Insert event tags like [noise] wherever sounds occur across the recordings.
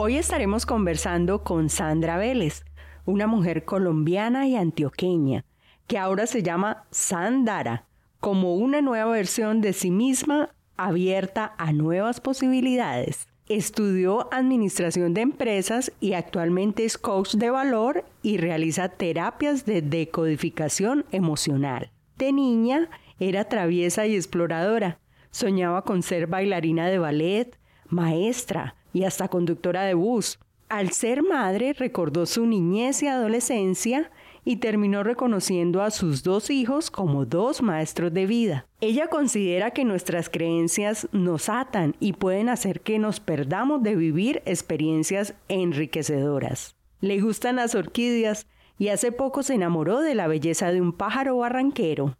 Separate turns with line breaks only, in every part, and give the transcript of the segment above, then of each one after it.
Hoy estaremos conversando con Sandra Vélez, una mujer colombiana y antioqueña, que ahora se llama Sandara como una nueva versión de sí misma abierta a nuevas posibilidades. Estudió administración de empresas y actualmente es coach de valor y realiza terapias de decodificación emocional. De niña era traviesa y exploradora. Soñaba con ser bailarina de ballet, maestra y hasta conductora de bus. Al ser madre recordó su niñez y adolescencia y terminó reconociendo a sus dos hijos como dos maestros de vida. Ella considera que nuestras creencias nos atan y pueden hacer que nos perdamos de vivir experiencias enriquecedoras. Le gustan las orquídeas y hace poco se enamoró de la belleza de un pájaro barranquero.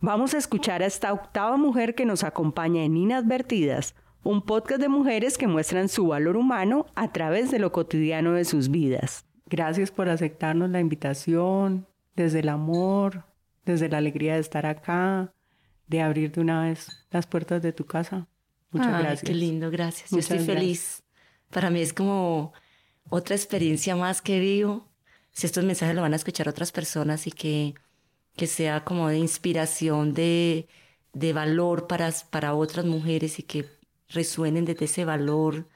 Vamos a escuchar a esta octava mujer que nos acompaña en Inadvertidas, un podcast de mujeres que muestran su valor humano a través de lo cotidiano de sus vidas. Gracias por aceptarnos la invitación, desde el amor, desde la alegría de estar acá, de abrir de una vez las puertas de tu casa. Muchas
Ay,
gracias.
Qué lindo, gracias. Yo estoy feliz. Para mí es como otra experiencia más que vivo. Si estos mensajes lo van a escuchar otras personas y que, que sea como de inspiración, de, de valor para, para otras mujeres y que resuenen desde ese valor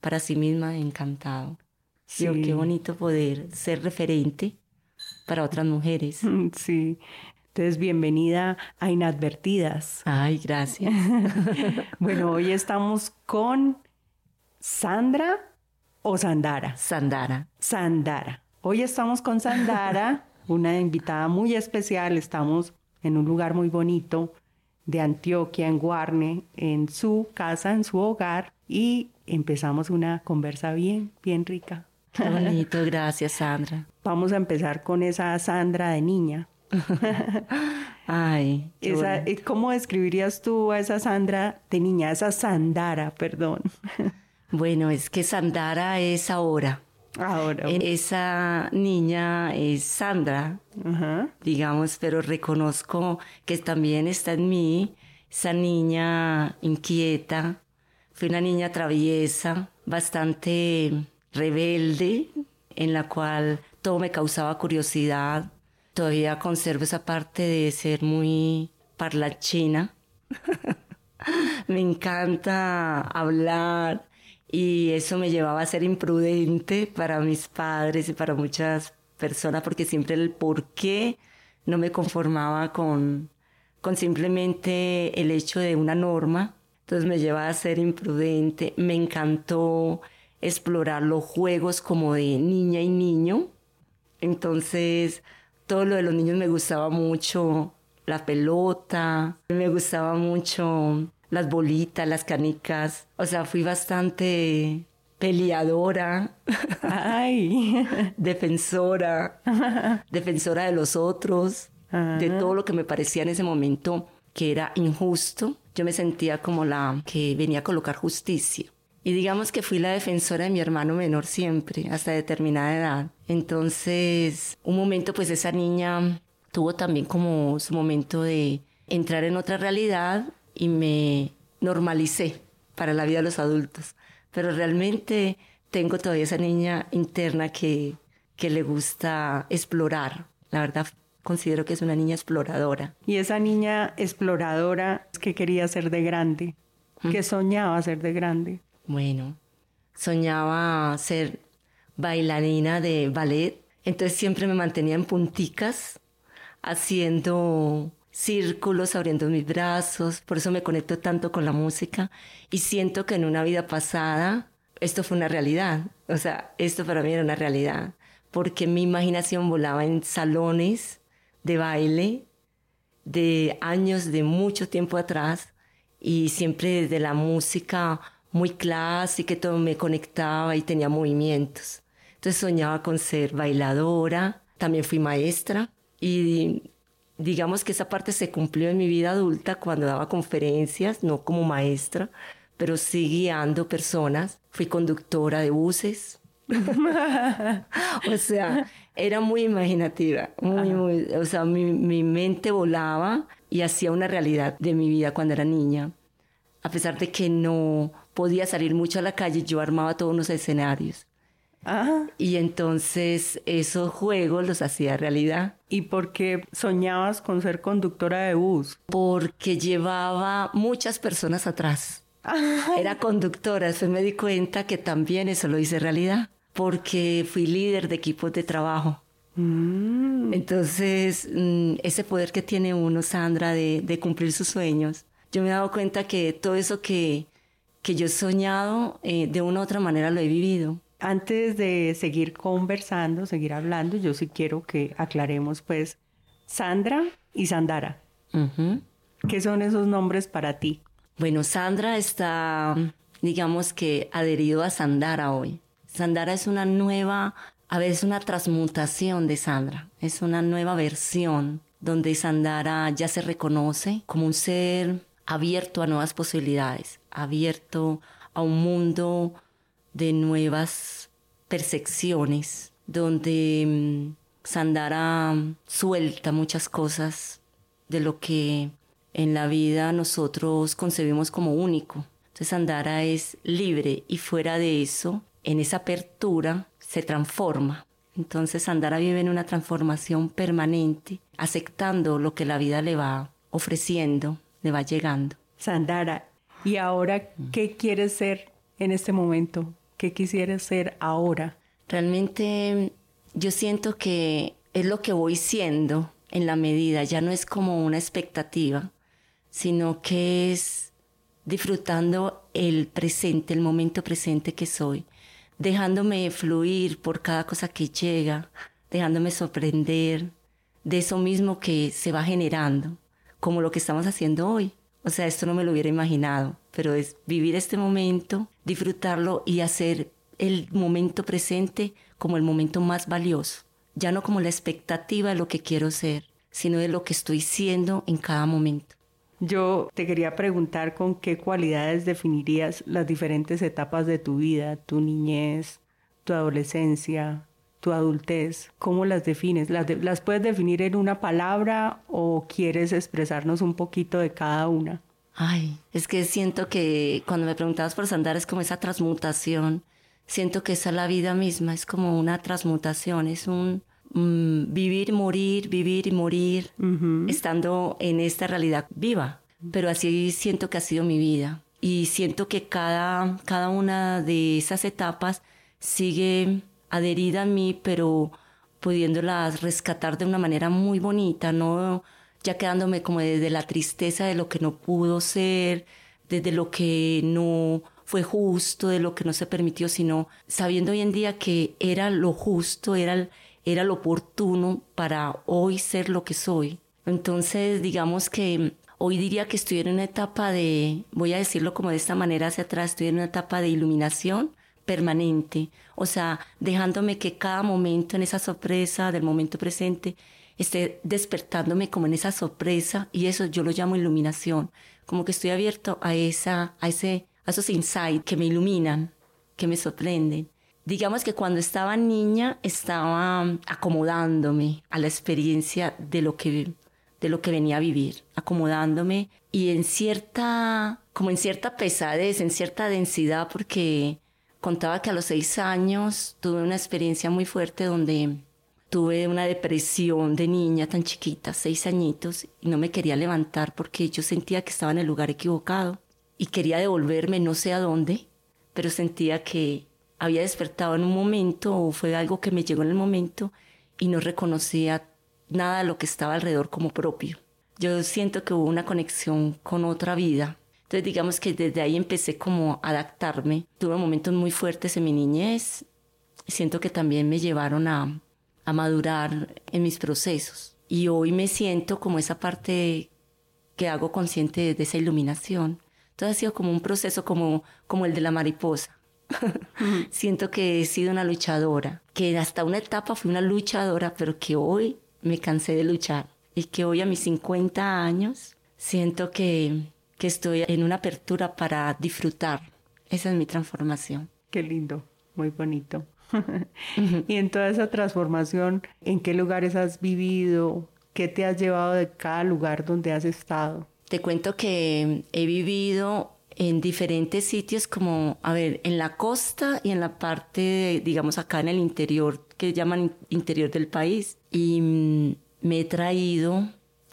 para sí misma, encantado. Sí. qué bonito poder ser referente para otras mujeres. [laughs]
Sí. Entonces, bienvenida a Inadvertidas.
Ay, gracias. [laughs]
bueno, hoy estamos con Sandra o Sandara.
Sandara.
Sandara. Hoy estamos con Sandara, [laughs] una invitada muy especial. Estamos en un lugar muy bonito de Antioquia, en Guarne, en su casa, en su hogar, y empezamos una conversa bien, bien rica.
Qué bonito, gracias Sandra.
Vamos a empezar con esa Sandra de niña. [laughs]
Ay.
Esa, ¿Cómo describirías tú a esa Sandra de niña, esa Sandara, perdón?
Bueno, es que Sandara es ahora.
Ahora.
Esa niña es Sandra, digamos, pero reconozco que también está en mí esa niña inquieta. Fui una niña traviesa, bastante rebelde, en la cual todo me causaba curiosidad. Todavía conservo esa parte de ser muy parlachina. [laughs] me encanta hablar y eso me llevaba a ser imprudente para mis padres y para muchas personas porque siempre el por qué no me conformaba con, con simplemente el hecho de una norma. Entonces me llevaba a ser imprudente. Me encantó explorar los juegos como de niña y niño. Entonces, todo lo de los niños me gustaba mucho, la pelota, me gustaba mucho las bolitas, las canicas. O sea, fui bastante peleadora,
Ay. [laughs]
defensora, defensora de los otros,
Ajá.
de todo lo que me parecía en ese momento que era injusto. Yo me sentía como la que venía a colocar justicia. Y digamos que fui la defensora de mi hermano menor siempre, hasta determinada edad. Entonces, un momento, pues esa niña tuvo también como su momento de entrar en otra realidad y me normalicé para la vida de los adultos. Pero realmente tengo todavía esa niña interna que, que le gusta explorar. La verdad, considero que es una niña exploradora.
Y esa niña exploradora que quería ser de grande, que soñaba ser de grande.
Bueno, soñaba ser bailarina de ballet, entonces siempre me mantenía en punticas, haciendo círculos, abriendo mis brazos, por eso me conecto tanto con la música y siento que en una vida pasada esto fue una realidad, o sea, esto para mí era una realidad, porque mi imaginación volaba en salones de baile de años, de mucho tiempo atrás, y siempre desde la música muy clásica, todo me conectaba y tenía movimientos. Entonces soñaba con ser bailadora, también fui maestra y digamos que esa parte se cumplió en mi vida adulta cuando daba conferencias, no como maestra, pero sí guiando personas. Fui conductora de buses. [laughs] o sea, era muy imaginativa, muy, muy, o sea, mi, mi mente volaba y hacía una realidad de mi vida cuando era niña. A pesar de que no podía salir mucho a la calle, yo armaba todos los escenarios. Y entonces esos juegos los hacía realidad.
¿Y por qué soñabas con ser conductora de bus?
Porque llevaba muchas personas atrás. Era conductora, después me di cuenta que también eso lo hice realidad, porque fui líder de equipos de trabajo. Mm. Entonces, mm, ese poder que tiene uno, Sandra, de, cumplir sus sueños, yo me he dado cuenta que todo eso que, que yo he soñado, eh, de una u otra manera lo he vivido.
Antes de seguir conversando, seguir hablando, yo sí quiero que aclaremos pues Sandra y Sandara. ¿Qué son esos nombres para ti?
Bueno, Sandra está, digamos que, adherido a Sandara hoy. Sandara es una nueva, a veces una transmutación de Sandra, es una nueva versión donde Sandara ya se reconoce como un ser abierto a nuevas posibilidades, abierto a un mundo de nuevas percepciones, donde mm, Sandara suelta muchas cosas de lo que en la vida nosotros concebimos como único. Entonces Sandara es libre y fuera de eso, en esa apertura, se transforma. Entonces Sandara vive en una transformación permanente, aceptando lo que la vida le va ofreciendo, le va llegando.
Sandara, ¿y ahora qué quieres ser en este momento? ¿Qué quisieras ser ahora?
Realmente yo siento que es lo que voy siendo en la medida, ya no es como una expectativa, sino que es disfrutando el presente, el momento presente que soy, dejándome fluir por cada cosa que llega, dejándome sorprender de eso mismo que se va generando, como lo que estamos haciendo hoy. O sea, esto no me lo hubiera imaginado, pero es vivir este momento, disfrutarlo y hacer el momento presente como el momento más valioso, ya no como la expectativa de lo que quiero ser, sino de lo que estoy siendo en cada momento.
Yo te quería preguntar con qué cualidades definirías las diferentes etapas de tu vida, tu niñez, tu adolescencia, tu adultez, ¿cómo las defines? ¿Las, ¿Las, puedes definir en una palabra o quieres expresarnos un poquito de cada una?
Ay, es que siento que cuando me preguntabas por Sandar es como esa transmutación. Siento que esa es la vida misma, es como una transmutación, es un mm, vivir, morir, vivir y morir, estando en esta realidad viva. Pero así siento que ha sido mi vida. Y siento que cada, cada una de esas etapas sigue adherida a mí, pero pudiéndolas rescatar de una manera muy bonita, no ya quedándome como desde la tristeza de lo que no pudo ser, desde lo que no fue justo, de lo que no se permitió, sino sabiendo hoy en día que era lo justo, era, era lo oportuno para hoy ser lo que soy. Entonces, digamos que hoy diría que estoy en una etapa de, voy a decirlo como de esta manera hacia atrás, estoy en una etapa de iluminación, permanente, o sea, dejándome que cada momento en esa sorpresa del momento presente esté despertándome como en esa sorpresa y eso yo lo llamo iluminación, como que estoy abierto a esa a ese a esos insights que me iluminan, que me sorprenden. Digamos que cuando estaba niña estaba acomodándome a la experiencia de lo que de lo que venía a vivir, acomodándome y en cierta como en cierta pesadez, en cierta densidad porque contaba que a los seis años tuve una experiencia muy fuerte donde tuve una depresión de niña tan chiquita, seis añitos, y no me quería levantar porque yo sentía que estaba en el lugar equivocado y quería devolverme no sé a dónde, pero sentía que había despertado en un momento o fue algo que me llegó en el momento y no reconocía nada de lo que estaba alrededor como propio. Yo siento que hubo una conexión con otra vida entonces digamos que desde ahí empecé como a adaptarme. Tuve momentos muy fuertes en mi niñez. Siento que también me llevaron a, a madurar en mis procesos. Y hoy me siento como esa parte que hago consciente de esa iluminación. Entonces ha sido como un proceso como, como el de la mariposa. [laughs] Siento que he sido una luchadora, que hasta una etapa fui una luchadora, pero que hoy me cansé de luchar y que hoy a mis 50 años siento que, que estoy en una apertura para disfrutar. Esa es mi transformación.
Qué lindo, muy bonito. [laughs] y en toda esa transformación, ¿en qué lugares has vivido? ¿Qué te has llevado de cada lugar donde has estado?
Te cuento que he vivido en diferentes sitios como, a ver, en la costa y en la parte, digamos, acá en el interior, que llaman interior del país. Y mm, me he traído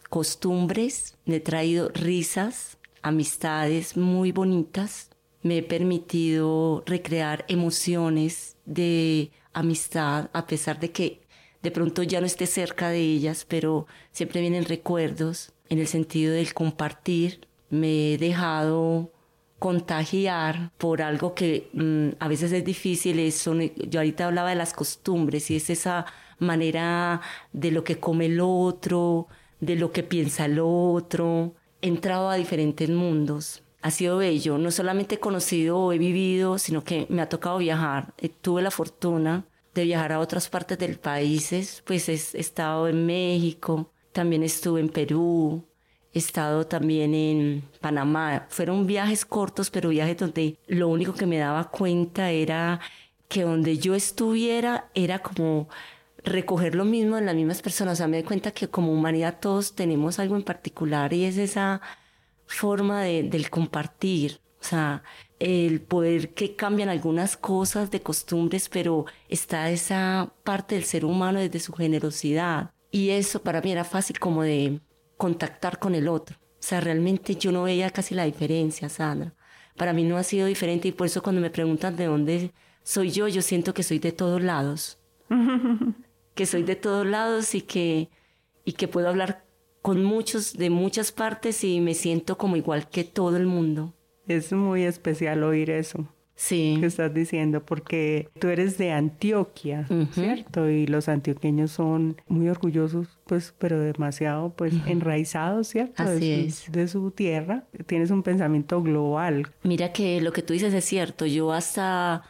costumbres, me he traído risas, amistades muy bonitas. Me he permitido recrear emociones de amistad, a pesar de que de pronto ya no esté cerca de ellas, pero siempre vienen recuerdos en el sentido del compartir. Me he dejado contagiar por algo que mm, a veces es difícil. Es, yo ahorita hablaba de las costumbres y es esa manera de lo que come el otro, de lo que piensa el otro. Entrado a diferentes mundos. Ha sido bello. No solamente he conocido o he vivido, sino que me ha tocado viajar. Eh, tuve la fortuna de viajar a otras partes del país. Pues he estado en México, también estuve en Perú, he estado también en Panamá. Fueron viajes cortos, pero viajes donde lo único que me daba cuenta era que donde yo estuviera era como recoger lo mismo en las mismas personas. O sea, me doy cuenta que como humanidad todos tenemos algo en particular y es esa forma de, del compartir. O sea, el poder que cambian algunas cosas de costumbres, pero está esa parte del ser humano desde su generosidad. Y eso para mí era fácil como de contactar con el otro. O sea, realmente yo no veía casi la diferencia, Sandra. Para mí no ha sido diferente y por eso cuando me preguntan de dónde soy yo, yo siento que soy de todos lados. [laughs] que soy de todos lados y que, y que puedo hablar con muchos de muchas partes y me siento como igual que todo el mundo.
Es muy especial oír eso.
Sí.
Que estás diciendo, porque tú eres de Antioquia, ¿cierto? Y los antioqueños son muy orgullosos, pues, pero demasiado, pues, enraizados, ¿cierto?
Así
de
es.
De su tierra. Tienes un pensamiento global.
Mira que lo que tú dices es cierto. Yo hasta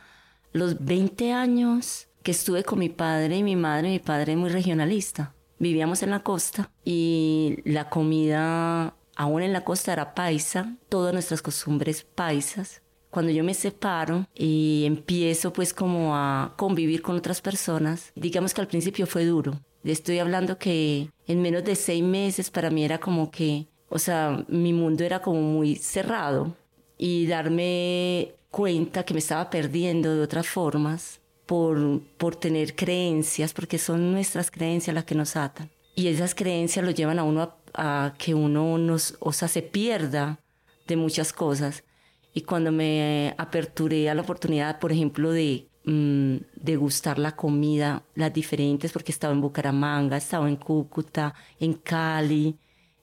los 20 años que estuve con mi padre y mi madre, mi padre muy regionalista. Vivíamos en la costa y la comida, aún en la costa, era paisa, todas nuestras costumbres paisas. Cuando yo me separo y empiezo pues como a convivir con otras personas, digamos que al principio fue duro. Estoy hablando que en menos de seis meses para mí era como que, o sea, mi mundo era como muy cerrado y darme cuenta que me estaba perdiendo de otras formas por, por tener creencias, porque son nuestras creencias las que nos atan. Y esas creencias lo llevan a uno a, que uno nos, o sea, se pierda de muchas cosas. Y cuando me aperturé a la oportunidad, por ejemplo, de mm, degustar la comida, las diferentes, porque he estado en Bucaramanga, he estado en Cúcuta, en Cali,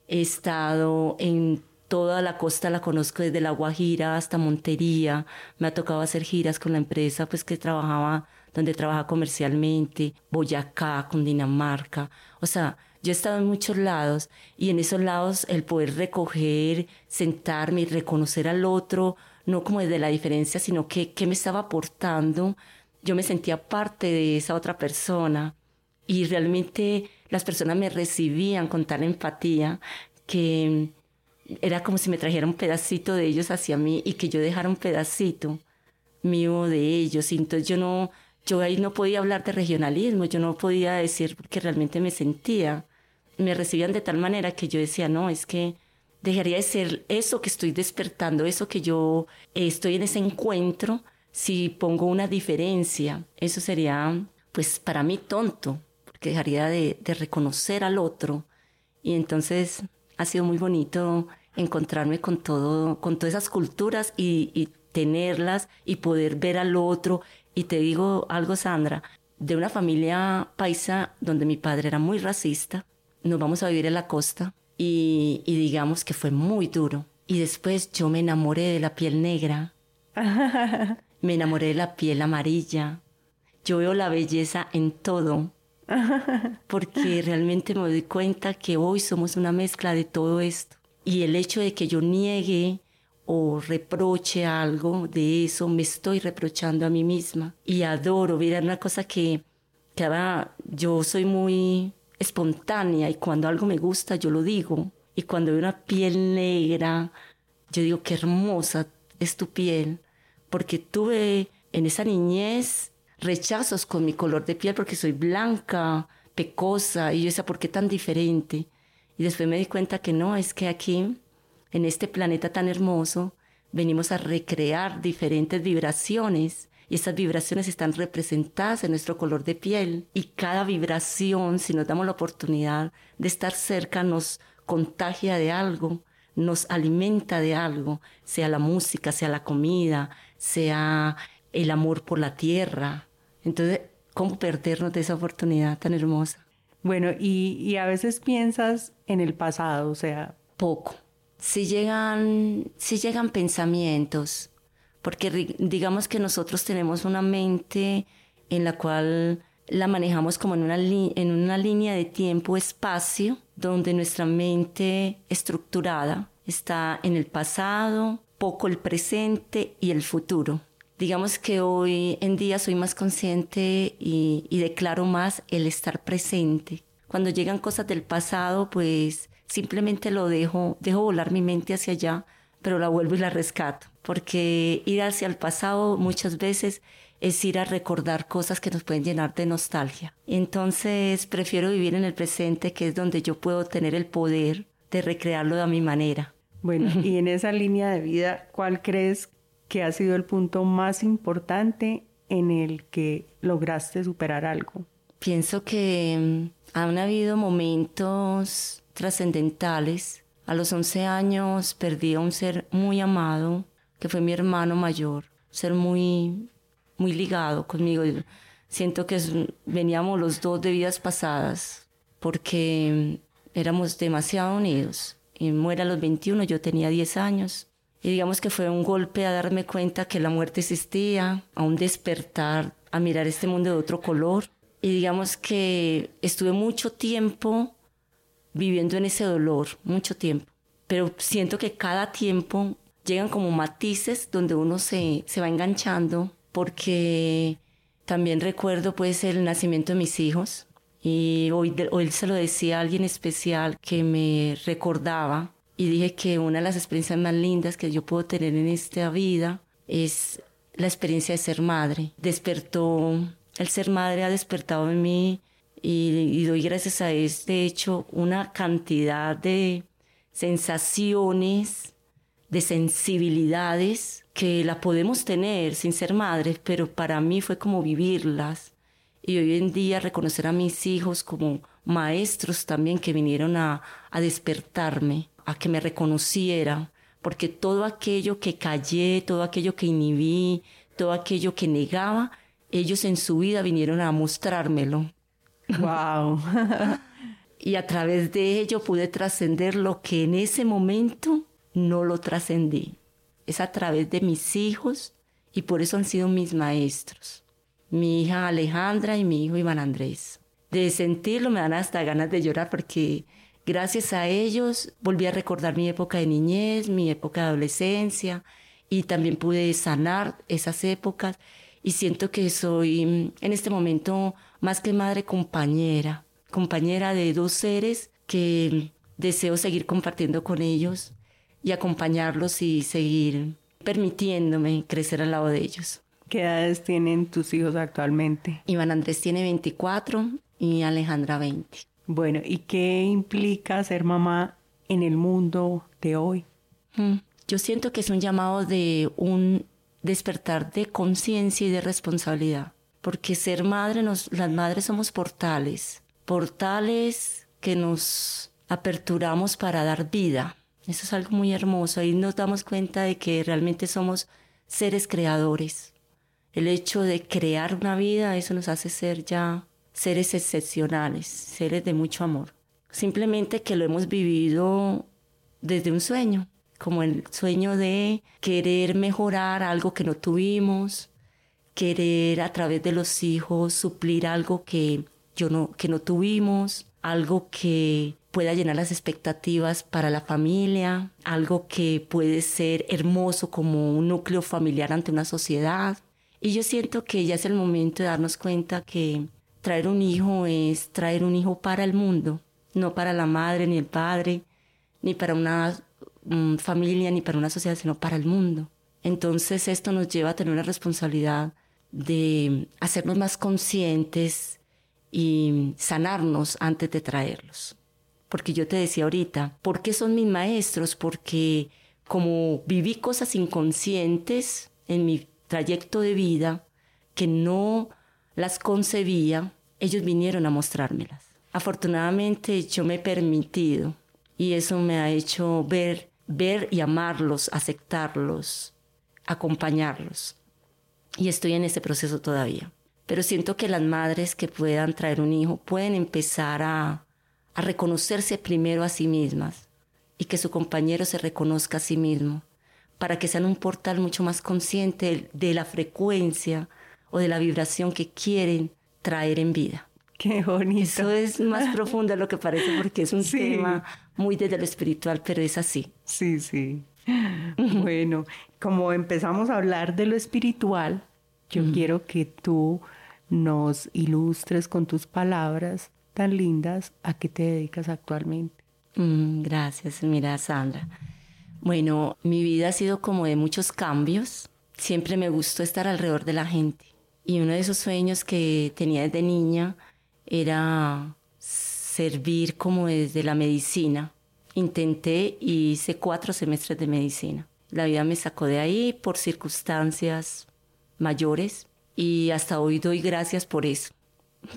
he estado en toda la costa la conozco desde La Guajira hasta Montería. Me ha tocado hacer giras con la empresa pues que trabajaba, donde trabaja comercialmente, Boyacá, Cundinamarca. O sea, yo he estado en muchos lados y en esos lados el poder recoger, sentarme y reconocer al otro, no como desde la diferencia, sino que qué me estaba aportando. Yo me sentía parte de esa otra persona y realmente las personas me recibían con tal empatía que era como si me trajera un pedacito de ellos hacia mí y que yo dejara un pedacito mío de ellos. Y entonces yo no, yo ahí no podía hablar de regionalismo, yo no podía decir porque realmente me sentía. Me recibían de tal manera que yo decía, no, es que dejaría de ser eso que estoy despertando, eso que yo estoy en ese encuentro, si pongo una diferencia. Eso sería, pues, para mí tonto, porque dejaría de, de reconocer al otro. Y entonces ha sido muy bonito encontrarme con todo, con todas esas culturas y, tenerlas y poder ver al otro. Y te digo algo, Sandra, de una familia paisa donde mi padre era muy racista, nos vamos a vivir en la costa y, y digamos que fue muy duro. Y después yo me enamoré de la piel negra, [laughs] me enamoré de la piel amarilla. Yo veo la belleza en todo, [laughs] porque realmente me doy cuenta que hoy somos una mezcla de todo esto. Y el hecho de que yo niegue o reproche algo de eso, me estoy reprochando a mí misma. Y adoro, mira, una cosa que, que ahora yo soy muy espontánea y cuando algo me gusta yo lo digo. Y cuando veo una piel negra, yo digo, qué hermosa es tu piel, porque tuve en esa niñez rechazos con mi color de piel porque soy blanca, pecosa, y yo decía, ¿por qué tan diferente? Y después me di cuenta que no, es que aquí en este planeta tan hermoso, venimos a recrear diferentes vibraciones y esas vibraciones están representadas en nuestro color de piel y cada vibración, si nos damos la oportunidad de estar cerca, nos contagia de algo, nos alimenta de algo, sea la música, sea la comida, sea el amor por la tierra. Entonces, ¿cómo perdernos de esa oportunidad tan hermosa?
Bueno, y, y a veces piensas en el pasado, o sea...
Poco si llegan, si llegan pensamientos, porque digamos que nosotros tenemos una mente en la cual la manejamos como en una, en una línea de tiempo-espacio, donde nuestra mente estructurada está en el pasado, poco el presente y el futuro. Digamos que hoy en día soy más consciente y, y declaro más el estar presente. Cuando llegan cosas del pasado, pues simplemente lo dejo, dejo volar mi mente hacia allá, pero la vuelvo y la rescato, porque ir hacia el pasado muchas veces es ir a recordar cosas que nos pueden llenar de nostalgia. Entonces prefiero vivir en el presente, que es donde yo puedo tener el poder de recrearlo a mi manera.
Bueno, [laughs] y en esa línea de vida, ¿cuál crees que ha sido el punto más importante en el que lograste superar algo?
Pienso que mm, han habido momentos trascendentales. A los 11 años perdí a un ser muy amado, que fue mi hermano mayor, ser muy, muy ligado conmigo. Siento que veníamos los dos de vidas pasadas, porque éramos demasiado unidos. Y muere a los 21, yo tenía 10 años. Y digamos que fue un golpe a darme cuenta que la muerte existía, a un despertar, a mirar este mundo de otro color. Y digamos que estuve mucho tiempo viviendo en ese dolor mucho tiempo. Pero siento que cada tiempo llegan como matices donde uno se, se va enganchando porque también recuerdo pues el nacimiento de mis hijos y hoy, hoy se lo decía alguien especial que me recordaba y dije que una de las experiencias más lindas que yo puedo tener en esta vida es la experiencia de ser madre. Despertó, el ser madre ha despertado en mí y, doy gracias a este hecho una cantidad de sensaciones, de sensibilidades que la podemos tener sin ser madres, pero para mí fue como vivirlas. Y hoy en día reconocer a mis hijos como maestros también que vinieron a, a despertarme, a que me reconociera, porque todo aquello que callé, todo aquello que inhibí, todo aquello que negaba, ellos en su vida vinieron a mostrármelo.
Wow. [laughs]
y a través de ello pude trascender lo que en ese momento no lo trascendí. Es a través de mis hijos y por eso han sido mis maestros. Mi hija Alejandra y mi hijo Iván Andrés. De sentirlo me dan hasta ganas de llorar porque gracias a ellos volví a recordar mi época de niñez, mi época de adolescencia y también pude sanar esas épocas y siento que soy en este momento más que madre compañera, compañera de dos seres que deseo seguir compartiendo con ellos y acompañarlos y seguir permitiéndome crecer al lado de ellos.
¿Qué edades tienen tus hijos actualmente?
Iván Andrés tiene 24 y Alejandra 20.
Bueno, ¿y qué implica ser mamá en el mundo de hoy?
Mm, yo siento que es un llamado de un despertar de conciencia y de responsabilidad porque ser madre, nos, las madres somos portales, portales que nos aperturamos para dar vida. Eso es algo muy hermoso. Ahí nos damos cuenta de que realmente somos seres creadores. El hecho de crear una vida, eso nos hace ser ya seres excepcionales, seres de mucho amor. Simplemente que lo hemos vivido desde un sueño, como el sueño de querer mejorar algo que no tuvimos, querer a través de los hijos suplir algo que yo no que no tuvimos, algo que pueda llenar las expectativas para la familia, algo que puede ser hermoso como un núcleo familiar ante una sociedad. Y yo siento que ya es el momento de darnos cuenta que traer un hijo es traer un hijo para el mundo, no para la madre ni el padre, ni para una mm, familia, ni para una sociedad, sino para el mundo. Entonces esto nos lleva a tener una responsabilidad de hacernos más conscientes y sanarnos antes de traerlos. Porque yo te decía ahorita, ¿por qué son mis maestros? Porque como viví cosas inconscientes en mi trayecto de vida que no las concebía, ellos vinieron a mostrármelas. Afortunadamente yo me he permitido y eso me ha hecho ver, ver y amarlos, aceptarlos, acompañarlos. Y estoy en ese proceso todavía. Pero siento que las madres que puedan traer un hijo pueden empezar a, a reconocerse primero a sí mismas y que su compañero se reconozca a sí mismo, para que sean un portal mucho más consciente de la frecuencia o de la vibración que quieren traer en vida.
Qué bonito.
Eso es más [laughs] profundo de lo que parece porque es un tema muy desde lo espiritual, pero es así.
Sí, sí. Bueno, como empezamos a hablar de lo espiritual, yo quiero que tú nos ilustres con tus palabras tan lindas a qué te dedicas actualmente.
Mm, gracias, mira Sandra. Bueno, mi vida ha sido como de muchos cambios. Siempre me gustó estar alrededor de la gente. Y uno de esos sueños que tenía desde niña era servir como desde la medicina. Intenté y hice cuatro semestres de medicina. La vida me sacó de ahí por circunstancias mayores y hasta hoy doy gracias por eso.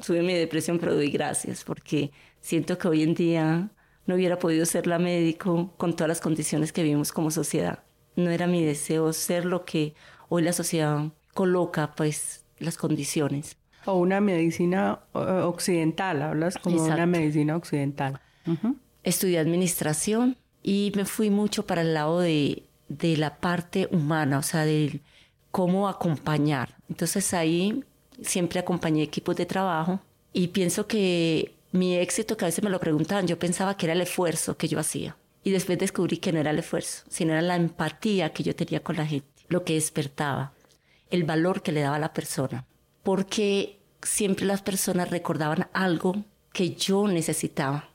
Tuve mi depresión, pero doy gracias porque siento que hoy en día no hubiera podido ser la médico con todas las condiciones que vivimos como sociedad. No era mi deseo ser lo que hoy la sociedad coloca, pues, las condiciones.
O una medicina eh, occidental, hablas como una medicina occidental.
Estudié administración y me fui mucho para el lado de, de la parte humana, o sea, de cómo acompañar. Entonces ahí siempre acompañé equipos de trabajo y pienso que mi éxito, que a veces me lo preguntaban, yo pensaba que era el esfuerzo que yo hacía. Y después descubrí que no era el esfuerzo, sino era la empatía que yo tenía con la gente, lo que despertaba, el valor que le daba a la persona. Porque siempre las personas recordaban algo que yo necesitaba.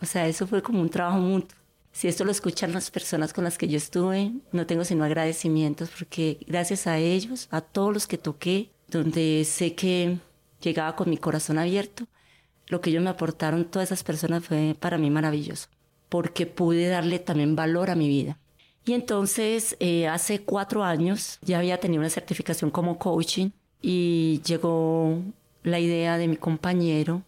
O sea, eso fue como un trabajo mutuo. Si esto lo escuchan las personas con las que yo estuve, no tengo sino agradecimientos porque gracias a ellos, a todos los que toqué, donde sé que llegaba con mi corazón abierto, lo que ellos me aportaron, todas esas personas, fue para mí maravilloso, porque pude darle también valor a mi vida. Y entonces, eh, hace cuatro años, ya había tenido una certificación como coaching y llegó la idea de mi compañero,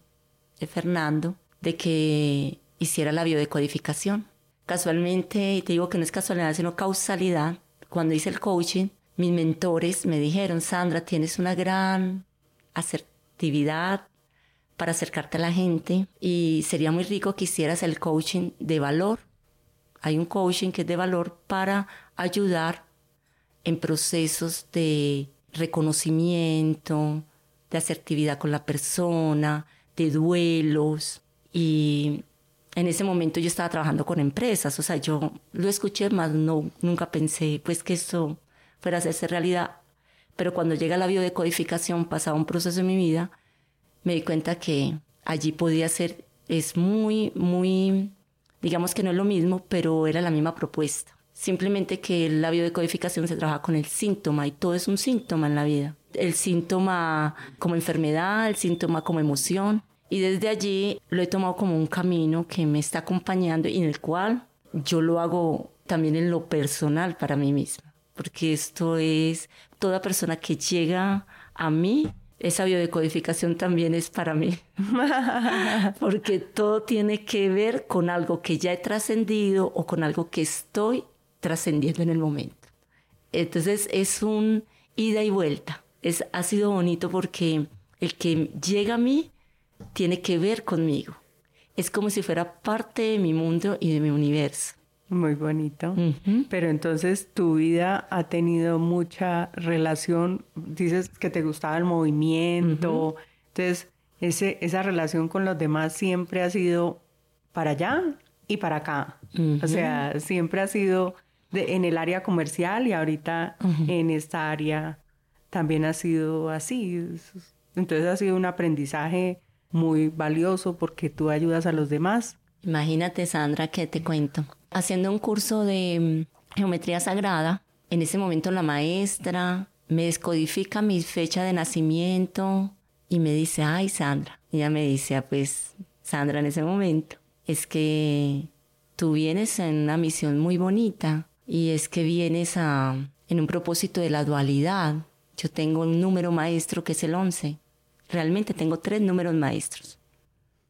de Fernando, de que hiciera la biodecodificación. Casualmente, y te digo que no es casualidad, sino causalidad, cuando hice el coaching, mis mentores me dijeron, Sandra, tienes una gran asertividad, para acercarte a la gente y sería muy rico que hicieras el coaching de valor. Hay un coaching que es de valor para ayudar en procesos de reconocimiento, de asertividad con la persona, de duelos. Y en ese momento yo estaba trabajando con empresas, o sea, yo lo escuché, más no, nunca pensé pues que esto fuera a hacerse realidad. Pero cuando llega la biodecodificación, pasaba un proceso en mi vida me di cuenta que allí podía ser, es muy, muy, digamos que no es lo mismo, pero era la misma propuesta. Simplemente que la biodecodificación se trabaja con el síntoma y todo es un síntoma en la vida. El síntoma como enfermedad, el síntoma como emoción. Y desde allí lo he tomado como un camino que me está acompañando y en el cual yo lo hago también en lo personal para mí misma. Porque esto es toda persona que llega a mí esa biodecodificación también es para mí, [laughs] porque todo tiene que ver con algo que ya he trascendido o con algo que estoy trascendiendo en el momento. Entonces es un ida y vuelta. Es, ha sido bonito porque el que llega a mí tiene que ver conmigo. Es como si fuera parte de mi mundo y de mi universo.
Muy bonito. Pero entonces tu vida ha tenido mucha relación, dices que te gustaba el movimiento, entonces ese, esa relación con los demás siempre ha sido para allá y para acá. O sea, siempre ha sido en el área comercial y ahorita en esta área también ha sido así. Entonces ha sido un aprendizaje muy valioso porque tú ayudas a los demás.
Imagínate, Sandra, que te cuento. Haciendo un curso de mm, geometría sagrada, en ese momento la maestra me descodifica mi fecha de nacimiento y me dice, ay, Sandra. Ella me dice, ah, pues, Sandra, en ese momento, es que tú vienes en una misión muy bonita y es que vienes a, en un propósito de la dualidad. Yo tengo un número maestro que es el 11. Realmente tengo tres números maestros.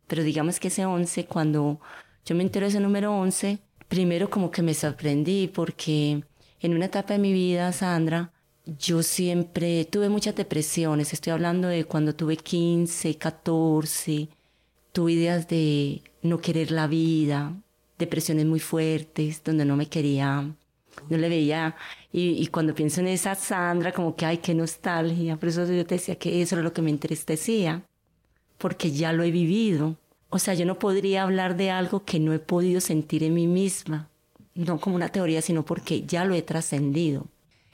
Pero digamos que ese 11, cuando yo me entero de ese número 11, primero como que me sorprendí porque en una etapa de mi vida, Sandra, yo siempre tuve muchas depresiones. Estoy hablando de cuando tuve 15, 14. Tuve ideas de no querer la vida, depresiones muy fuertes, donde no me quería, no le veía. Y, cuando pienso en esa Sandra, como que, ay, qué nostalgia. Por eso yo te decía que eso era lo que me entristecía, porque ya lo he vivido. O sea, yo no podría hablar de algo que no he podido sentir en mí misma. No como una teoría, sino porque ya lo he trascendido.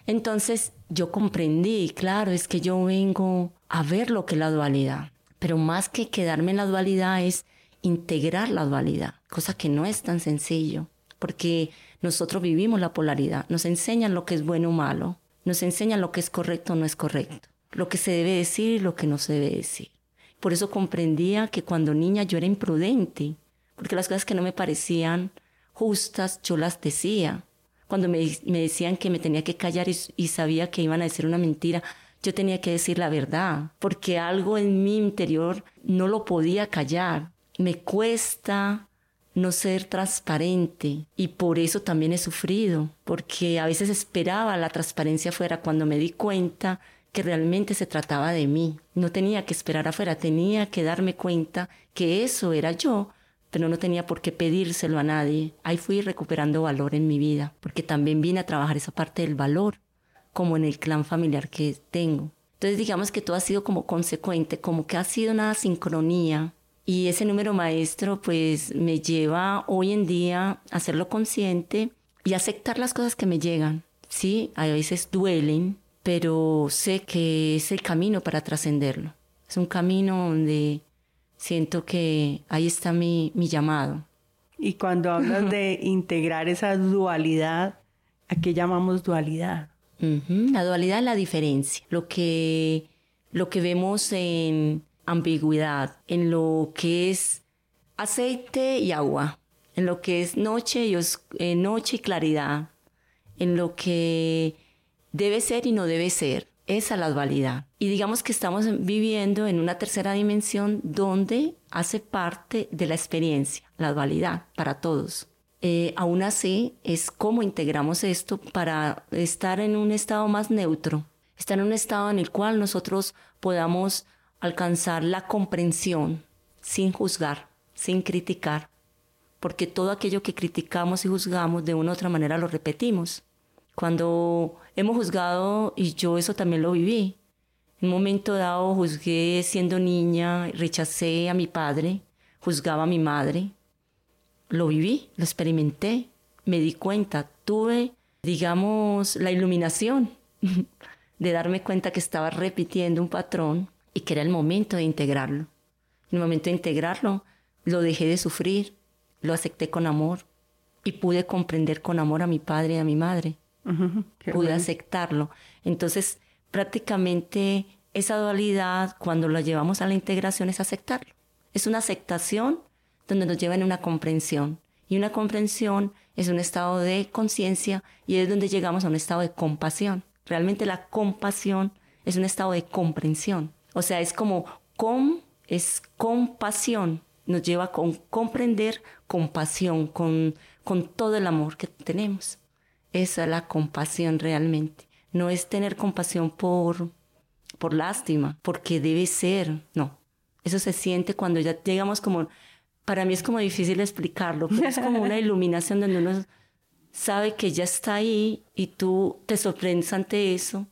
Entonces yo comprendí, claro, es que yo vengo a ver lo que es la dualidad, pero más que quedarme en la dualidad es integrar la dualidad, cosa que no es tan sencillo, porque nosotros vivimos la polaridad, nos enseñan lo que es bueno o malo, nos enseñan lo que es correcto o no es correcto, lo que se debe decir y lo que no se debe decir. Por eso comprendía que cuando niña yo era imprudente, porque las cosas que no me parecían justas yo las decía, cuando me, decían que me tenía que callar y, sabía que iban a decir una mentira, yo tenía que decir la verdad, porque algo en mi interior no lo podía callar. Me cuesta no ser transparente y por eso también he sufrido, porque a veces esperaba la transparencia afuera cuando me di cuenta que realmente se trataba de mí. No tenía que esperar afuera, tenía que darme cuenta que eso era yo pero no tenía por qué pedírselo a nadie. Ahí fui recuperando valor en mi vida, porque también vine a trabajar esa parte del valor, como en el clan familiar que tengo. Entonces digamos que todo ha sido como consecuente, como que ha sido una sincronía. Y ese número maestro pues me lleva hoy en día a hacerlo consciente y aceptar las cosas que me llegan. Sí, a veces duelen, pero sé que es el camino para trascenderlo. Es un camino donde siento que ahí está mi, llamado.
Y cuando hablas de [laughs] integrar esa dualidad, ¿a qué llamamos dualidad?
La dualidad es la diferencia, lo que, lo que vemos en ambigüedad, en lo que es aceite y agua, en lo que es noche y, eh, noche y claridad, en lo que debe ser y no debe ser. Esa es la dualidad. Y digamos que estamos viviendo en una tercera dimensión donde hace parte de la experiencia, la dualidad para todos. Eh, aún así, es cómo integramos esto para estar en un estado más neutro, estar en un estado en el cual nosotros podamos alcanzar la comprensión sin juzgar, sin criticar, porque todo aquello que criticamos y juzgamos de una u otra manera lo repetimos. Cuando hemos juzgado, y yo eso también lo viví, en un momento dado juzgué siendo niña, rechacé a mi padre, juzgaba a mi madre, lo viví, lo experimenté, me di cuenta, tuve, digamos, la iluminación [laughs] de darme cuenta que estaba repitiendo un patrón y que era el momento de integrarlo. En el momento de integrarlo, lo dejé de sufrir, lo acepté con amor y pude comprender con amor a mi padre y a mi madre pude aceptarlo. Entonces, prácticamente esa dualidad, cuando lo llevamos a la integración, es aceptarlo. Es una aceptación donde nos lleva en una comprensión. Y una comprensión es un estado de conciencia y es donde llegamos a un estado de compasión. Realmente la compasión es un estado de comprensión. O sea, es como con, es compasión. Nos lleva a comprender compasión, con, con todo el amor que tenemos. Esa es la compasión realmente. No es tener compasión por, por lástima, porque debe ser, no. Eso se siente cuando ya llegamos como, para mí es como difícil explicarlo, pero es como una [laughs] iluminación donde uno sabe que ya está ahí y tú te sorprendes ante eso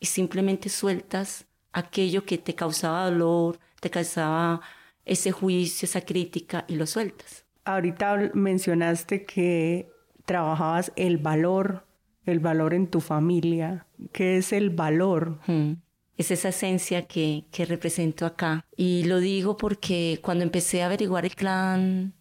y simplemente sueltas aquello que te causaba dolor, te causaba ese juicio, esa crítica y lo sueltas.
ahorita mencionaste que trabajabas el valor, el valor en tu familia. ¿Qué es el valor?
Hmm. Es esa esencia que, que represento acá. Y lo digo porque cuando empecé a averiguar el clan,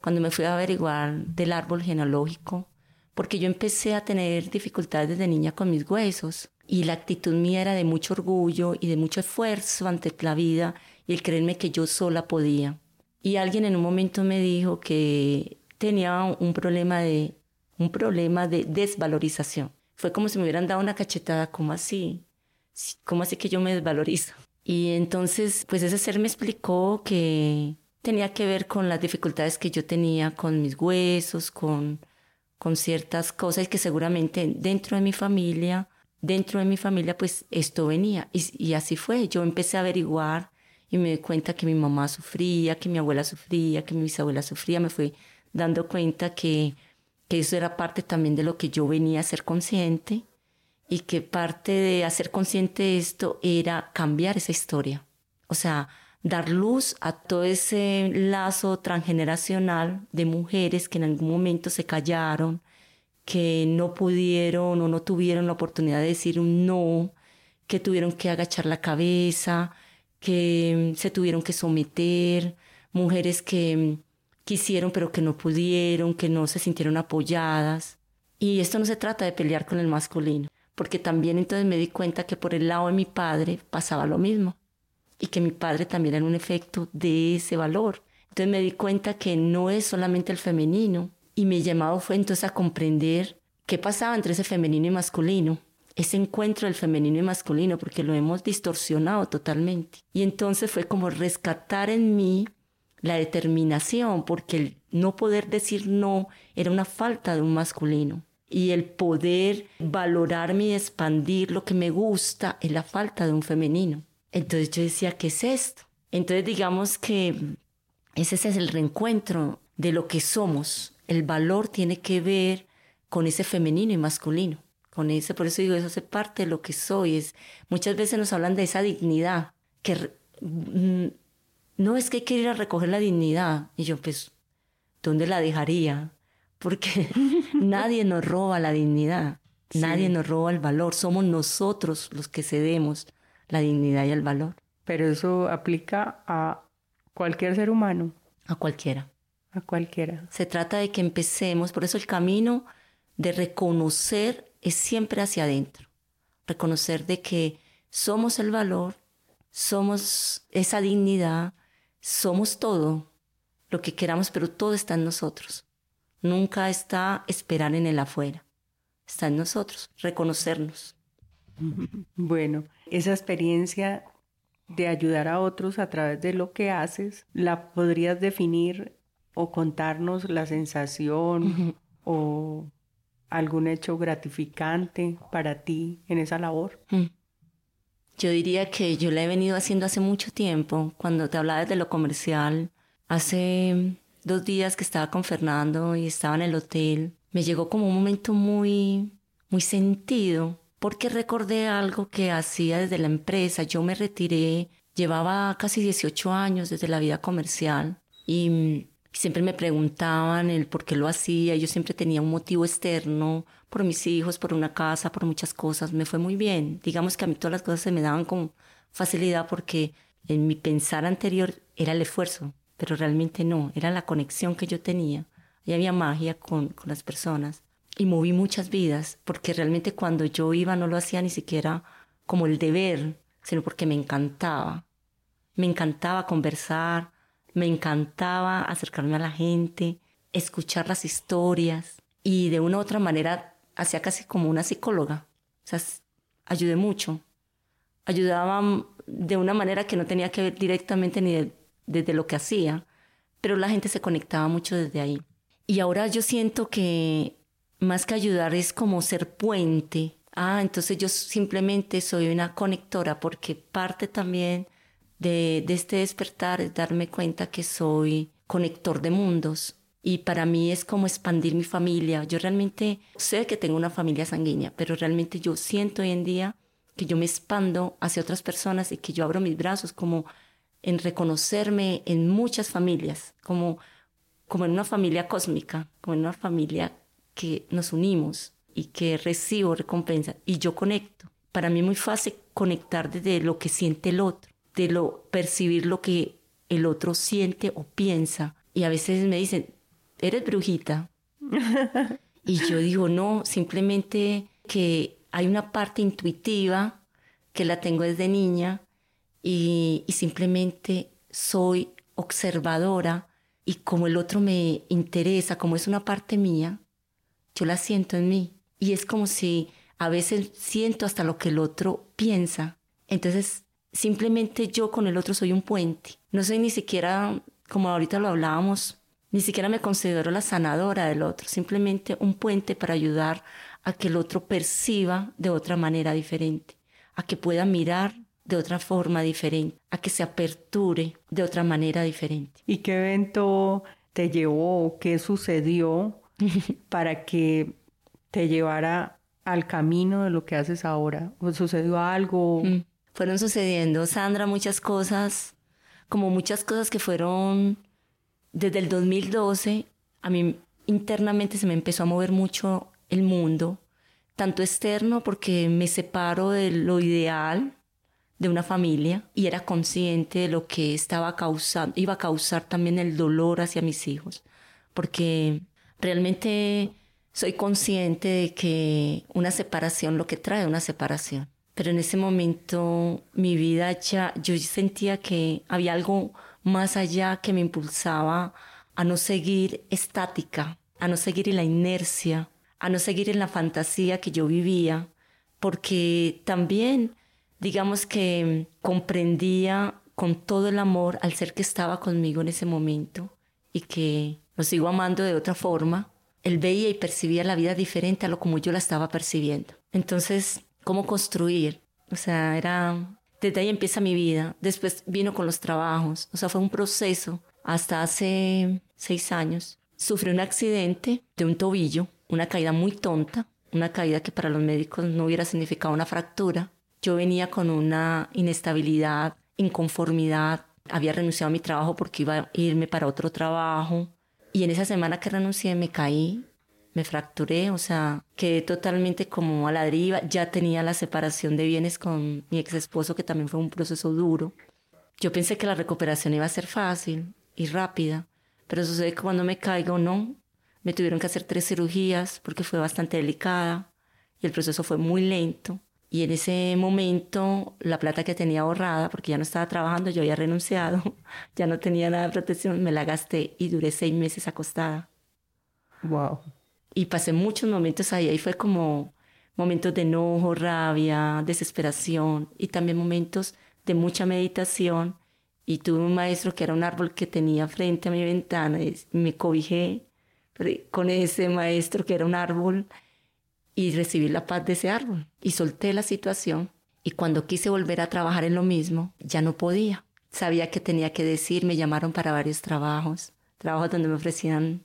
cuando me fui a averiguar del árbol genealógico, porque yo empecé a tener dificultades desde niña con mis huesos y la actitud mía era de mucho orgullo y de mucho esfuerzo ante la vida y el creerme que yo sola podía. Y alguien en un momento me dijo que tenía un problema de un problema de desvalorización. Fue como si me hubieran dado una cachetada, como así? ¿Cómo así que yo me desvalorizo? Y entonces, pues ese ser me explicó que tenía que ver con las dificultades que yo tenía con mis huesos, con, con ciertas cosas que seguramente dentro de mi familia, dentro de mi familia, pues esto venía. Y, y así fue. Yo empecé a averiguar y me di cuenta que mi mamá sufría, que mi abuela sufría, que mi bisabuela sufría. Me fui dando cuenta que, que eso era parte también de lo que yo venía a ser consciente y que parte de hacer consciente de esto era cambiar esa historia. O sea, dar luz a todo ese lazo transgeneracional de mujeres que en algún momento se callaron, que no pudieron o no tuvieron la oportunidad de decir un no, que tuvieron que agachar la cabeza, que se tuvieron que someter, mujeres que quisieron pero que no pudieron, que no se sintieron apoyadas. Y esto no se trata de pelear con el masculino, porque también entonces me di cuenta que por el lado de mi padre pasaba lo mismo y que mi padre también era un efecto de ese valor. Entonces me di cuenta que no es solamente el femenino y mi llamado fue entonces a comprender qué pasaba entre ese femenino y masculino ese encuentro del femenino y masculino, porque lo hemos distorsionado totalmente. Y entonces fue como rescatar en mí la determinación, porque el no poder decir no era una falta de un masculino. Y el poder valorarme y expandir lo que me gusta es la falta de un femenino. Entonces yo decía, ¿qué es esto? Entonces digamos que ese es el reencuentro de lo que somos. El valor tiene que ver con ese femenino y masculino con eso, por eso digo, eso hace parte de lo que soy. Es, muchas veces nos hablan de esa dignidad, que mm, no es que ir a recoger la dignidad. Y yo, pues, ¿dónde la dejaría? Porque [laughs] nadie nos roba la dignidad, nadie nos roba el valor, somos nosotros los que cedemos la dignidad y el valor.
Pero eso aplica a cualquier ser humano.
A cualquiera.
A cualquiera.
Se trata de que empecemos, por eso el camino de reconocer es siempre hacia adentro. Reconocer de que somos el valor, somos esa dignidad, somos todo lo que queramos, pero todo está en nosotros. Nunca está esperar en el afuera. Está en nosotros, reconocernos.
Bueno, esa experiencia de ayudar a otros a través de lo que haces, ¿la podrías definir o contarnos la sensación o algún hecho gratificante para ti en esa labor?
Yo diría que yo la he venido haciendo hace mucho tiempo. Cuando te hablaba de lo comercial, hace dos días que estaba con Fernando y estaba en el hotel, me llegó como un momento muy, muy sentido, porque recordé algo que hacía desde la empresa. Yo me retiré, llevaba casi 18 años desde la vida comercial y Siempre me preguntaban el por qué lo hacía. Yo siempre tenía un motivo externo por mis hijos, por una casa, por muchas cosas. Me fue muy bien. Digamos que a mí todas las cosas se me daban con facilidad porque en mi pensar anterior era el esfuerzo, pero realmente no. Era la conexión que yo tenía. Y había magia con, con las personas. Y moví muchas vidas porque realmente cuando yo iba no lo hacía ni siquiera como el deber, sino porque me encantaba. Me encantaba conversar, me encantaba acercarme a la gente, escuchar las historias y de una u otra manera hacía casi como una psicóloga. O sea, ayudé mucho. Ayudaba de una manera que no tenía que ver directamente ni desde lo que hacía, pero la gente se conectaba mucho desde ahí. Y ahora yo siento que más que ayudar es como ser puente. Ah, entonces yo simplemente soy una conectora porque parte también de, este despertar es darme cuenta que soy conector de mundos y para mí es como expandir mi familia. Yo realmente sé que tengo una familia sanguínea, pero realmente yo siento hoy en día que yo me expando hacia otras personas y que yo abro mis brazos como en reconocerme en muchas familias, como como en una familia cósmica, como en una familia que nos unimos y que recibo recompensa y yo conecto. Para mí es muy fácil conectar desde lo que siente el otro, de lo percibir lo que el otro siente o piensa. Y a veces me dicen, eres brujita. [laughs] y yo digo, no, simplemente que hay una parte intuitiva que la tengo desde niña y, y simplemente soy observadora y como el otro me interesa, como es una parte mía, yo la siento en mí. Y es como si a veces siento hasta lo que el otro piensa. Entonces, simplemente yo con el otro soy un puente. No soy ni siquiera, como ahorita lo hablábamos, ni siquiera me considero la sanadora del otro, simplemente un puente para ayudar a que el otro perciba de otra manera diferente, a que pueda mirar de otra forma diferente, a que se aperture de otra manera diferente.
¿Y qué evento te llevó, qué sucedió [laughs] para que te llevara al camino de lo que haces ahora? ¿O sucedió algo? Mm.
Fueron sucediendo, Sandra, muchas cosas, como muchas cosas que fueron desde el 2012, a mí internamente se me empezó a mover mucho el mundo, tanto externo porque me separo de lo ideal de una familia y era consciente de lo que estaba causando, iba a causar también el dolor hacia mis hijos, porque realmente soy consciente de que una separación, lo que trae una separación. Pero en ese momento mi vida ya, yo sentía que había algo más allá que me impulsaba a no seguir estática, a no seguir en la inercia, a no seguir en la fantasía que yo vivía, porque también, digamos que comprendía con todo el amor al ser que estaba conmigo en ese momento y que lo sigo amando de otra forma, él veía y percibía la vida diferente a lo como yo la estaba percibiendo. Entonces, ¿cómo construir? O sea, era... Desde ahí empieza mi vida. Después vino con los trabajos. O sea, fue un proceso. Hasta hace seis años. Sufrí un accidente de un tobillo, una caída muy tonta, una caída que para los médicos no hubiera significado una fractura. Yo venía con una inestabilidad, inconformidad. Había renunciado a mi trabajo porque iba a irme para otro trabajo. Y en esa semana que renuncié me caí, me fracturé, o sea, quedé totalmente como a la deriva. Ya tenía la separación de bienes con mi ex esposo, que también fue un proceso duro. Yo pensé que la recuperación iba a ser fácil y rápida, pero sucede que cuando me caigo, no. Me tuvieron que hacer tres cirugías porque fue bastante delicada y el proceso fue muy lento. Y en ese momento, la plata que tenía ahorrada, porque ya no estaba trabajando, yo había renunciado, [laughs] ya no tenía nada de protección, me la gasté y duré seis meses acostada.
Wow.
Y pasé muchos momentos ahí, ahí fue como momentos de enojo, rabia, desesperación y también momentos de mucha meditación. Y tuve un maestro que era un árbol que tenía frente a mi ventana y me cobijé con ese maestro que era un árbol y recibí la paz de ese árbol y solté la situación. Y cuando quise volver a trabajar en lo mismo, ya no podía. Sabía que tenía que decir, me llamaron para varios trabajos, trabajos donde me ofrecían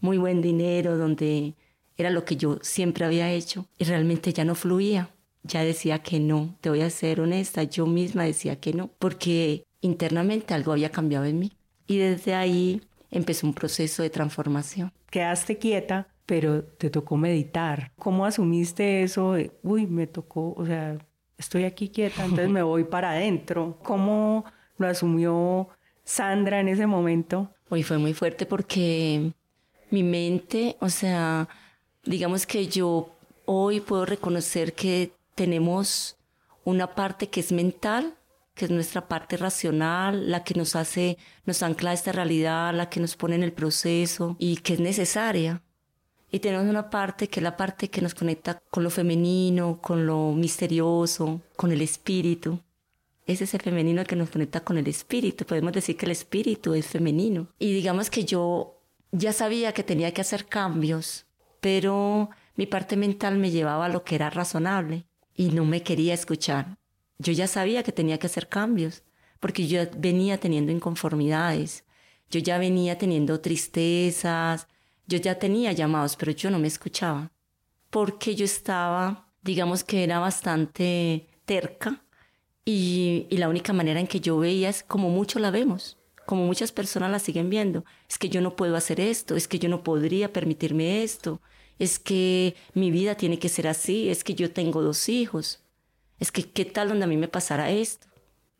muy buen dinero, donde era lo que yo siempre había hecho y realmente ya no fluía. Ya decía que no, te voy a ser honesta, yo misma decía que no, porque internamente algo había cambiado en mí. Y desde ahí empezó un proceso de transformación.
Quedaste quieta, pero te tocó meditar. ¿Cómo asumiste eso? Uy, me tocó, o sea, estoy aquí quieta, entonces me [laughs] voy para adentro. ¿Cómo lo asumió Sandra en ese momento?
Uy, fue muy fuerte porque mi mente, o sea, digamos que yo hoy puedo reconocer que tenemos una parte que es mental, que es nuestra parte racional, la que nos hace, nos ancla a esta realidad, la que nos pone en el proceso y que es necesaria. Y tenemos una parte que es la parte que nos conecta con lo femenino, con lo misterioso, con el espíritu. Es ese femenino que nos conecta con el espíritu. Podemos decir que el espíritu es femenino. Y digamos que yo ya sabía que tenía que hacer cambios, pero mi parte mental me llevaba a lo que era razonable y no me quería escuchar. Yo ya sabía que tenía que hacer cambios, porque yo venía teniendo inconformidades, yo ya venía teniendo tristezas, yo ya tenía llamados, pero yo no me escuchaba, porque yo estaba, digamos que era bastante terca y, la única manera en que yo veía es como mucho la vemos, como muchas personas la siguen viendo. Es que yo no puedo hacer esto, es que yo no podría permitirme esto, es que mi vida tiene que ser así, es que yo tengo dos hijos, es que qué tal donde a mí me pasara esto.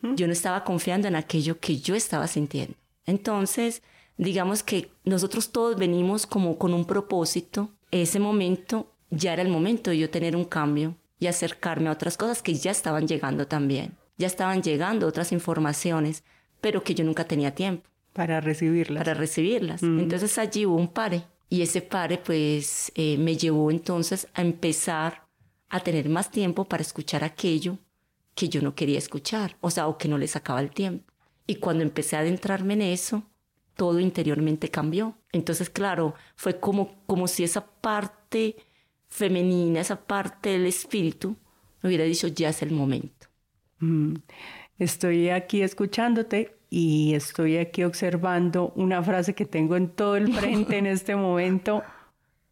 Yo no estaba confiando en aquello que yo estaba sintiendo. Entonces, digamos que nosotros todos venimos como con un propósito. Ese momento ya era el momento de yo tener un cambio y acercarme a otras cosas que ya estaban llegando también. Ya estaban llegando otras informaciones, pero que yo nunca tenía tiempo.
Para recibirlas.
Para recibirlas. Entonces allí hubo un pare. Y ese pare pues eh, me llevó entonces a empezar a tener más tiempo para escuchar aquello que yo no quería escuchar, o sea, o que no le sacaba el tiempo. Y cuando empecé a adentrarme en eso, todo interiormente cambió. Entonces, claro, fue como, como si esa parte femenina, esa parte del espíritu, me hubiera dicho, ya es el momento.
Mm. Estoy aquí escuchándote y estoy aquí observando una frase que tengo en todo el frente en este momento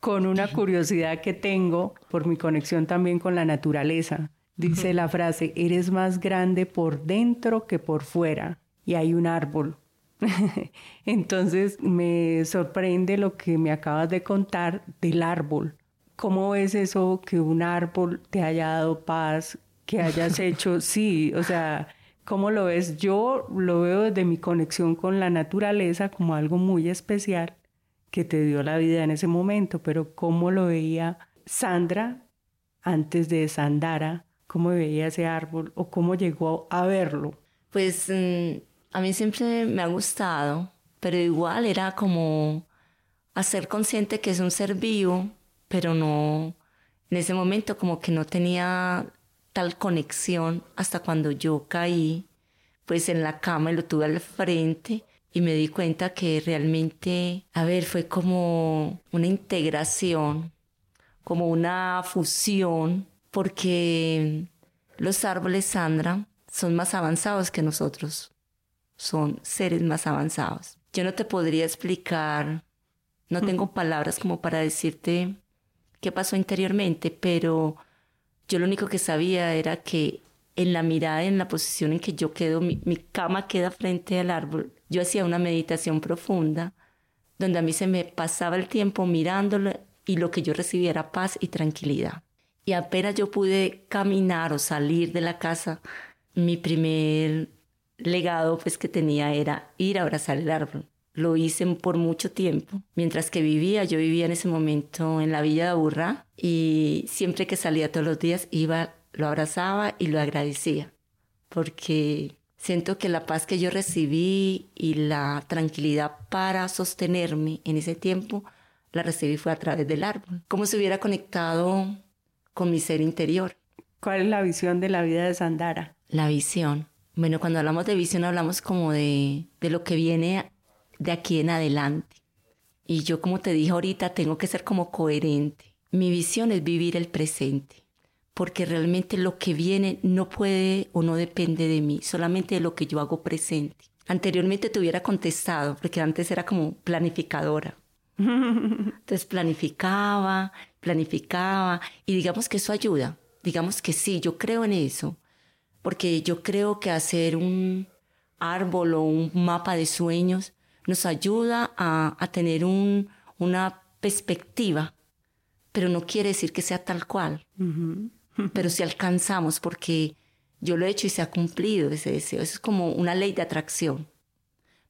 con una curiosidad que tengo por mi conexión también con la naturaleza. Dice la frase, eres más grande por dentro que por fuera. Y hay un árbol. [laughs] Entonces me sorprende lo que me acabas de contar del árbol. ¿Cómo es eso que un árbol te haya dado paz, que hayas [laughs] hecho? Sí, o sea, ¿cómo lo ves? Yo lo veo desde mi conexión con la naturaleza como algo muy especial que te dio la vida en ese momento, pero ¿cómo lo veía Sandra antes de Sandara? ¿Cómo veía ese árbol o cómo llegó a verlo?
Pues mm, a mí siempre me ha gustado, pero igual era como hacer consciente que es un ser vivo, pero no, en ese momento como que no tenía tal conexión hasta cuando yo caí, pues en la cama y lo tuve al frente y me di cuenta que realmente, a ver, fue como una integración, como una fusión porque los árboles Sandra son más avanzados que nosotros, son seres más avanzados. Yo no te podría explicar, no tengo palabras como para decirte qué pasó interiormente, pero yo lo único que sabía era que en la mirada, en la posición en que yo quedo, mi, cama queda frente al árbol, yo hacía una meditación profunda donde a mí se me pasaba el tiempo mirándolo y lo que yo recibía era paz y tranquilidad. Y apenas yo pude caminar o salir de la casa, mi primer legado pues que tenía era ir a abrazar el árbol. Lo hice por mucho tiempo. Mientras que vivía, yo vivía en ese momento en la villa de Aburrá y siempre que salía todos los días iba, lo abrazaba y lo agradecía. Porque siento que la paz que yo recibí y la tranquilidad para sostenerme en ese tiempo, la recibí fue a través del árbol. Como si hubiera conectado con mi ser interior.
¿Cuál es la visión de la vida de Sandara?
La visión. Bueno, cuando hablamos de visión hablamos como de, de lo que viene de aquí en adelante. Y yo, como te dije ahorita, tengo que ser como coherente. Mi visión es vivir el presente, porque realmente lo que viene no puede o no depende de mí, solamente de lo que yo hago presente. Anteriormente te hubiera contestado, porque antes era como planificadora. [laughs] Entonces planificaba, planificaba y digamos que eso ayuda. Digamos que sí, yo creo en eso. Porque yo creo que hacer un árbol o un mapa de sueños nos ayuda a, tener un, una perspectiva, pero no quiere decir que sea tal cual. pero si alcanzamos, porque yo lo he hecho y se ha cumplido ese deseo. Eso es como una ley de atracción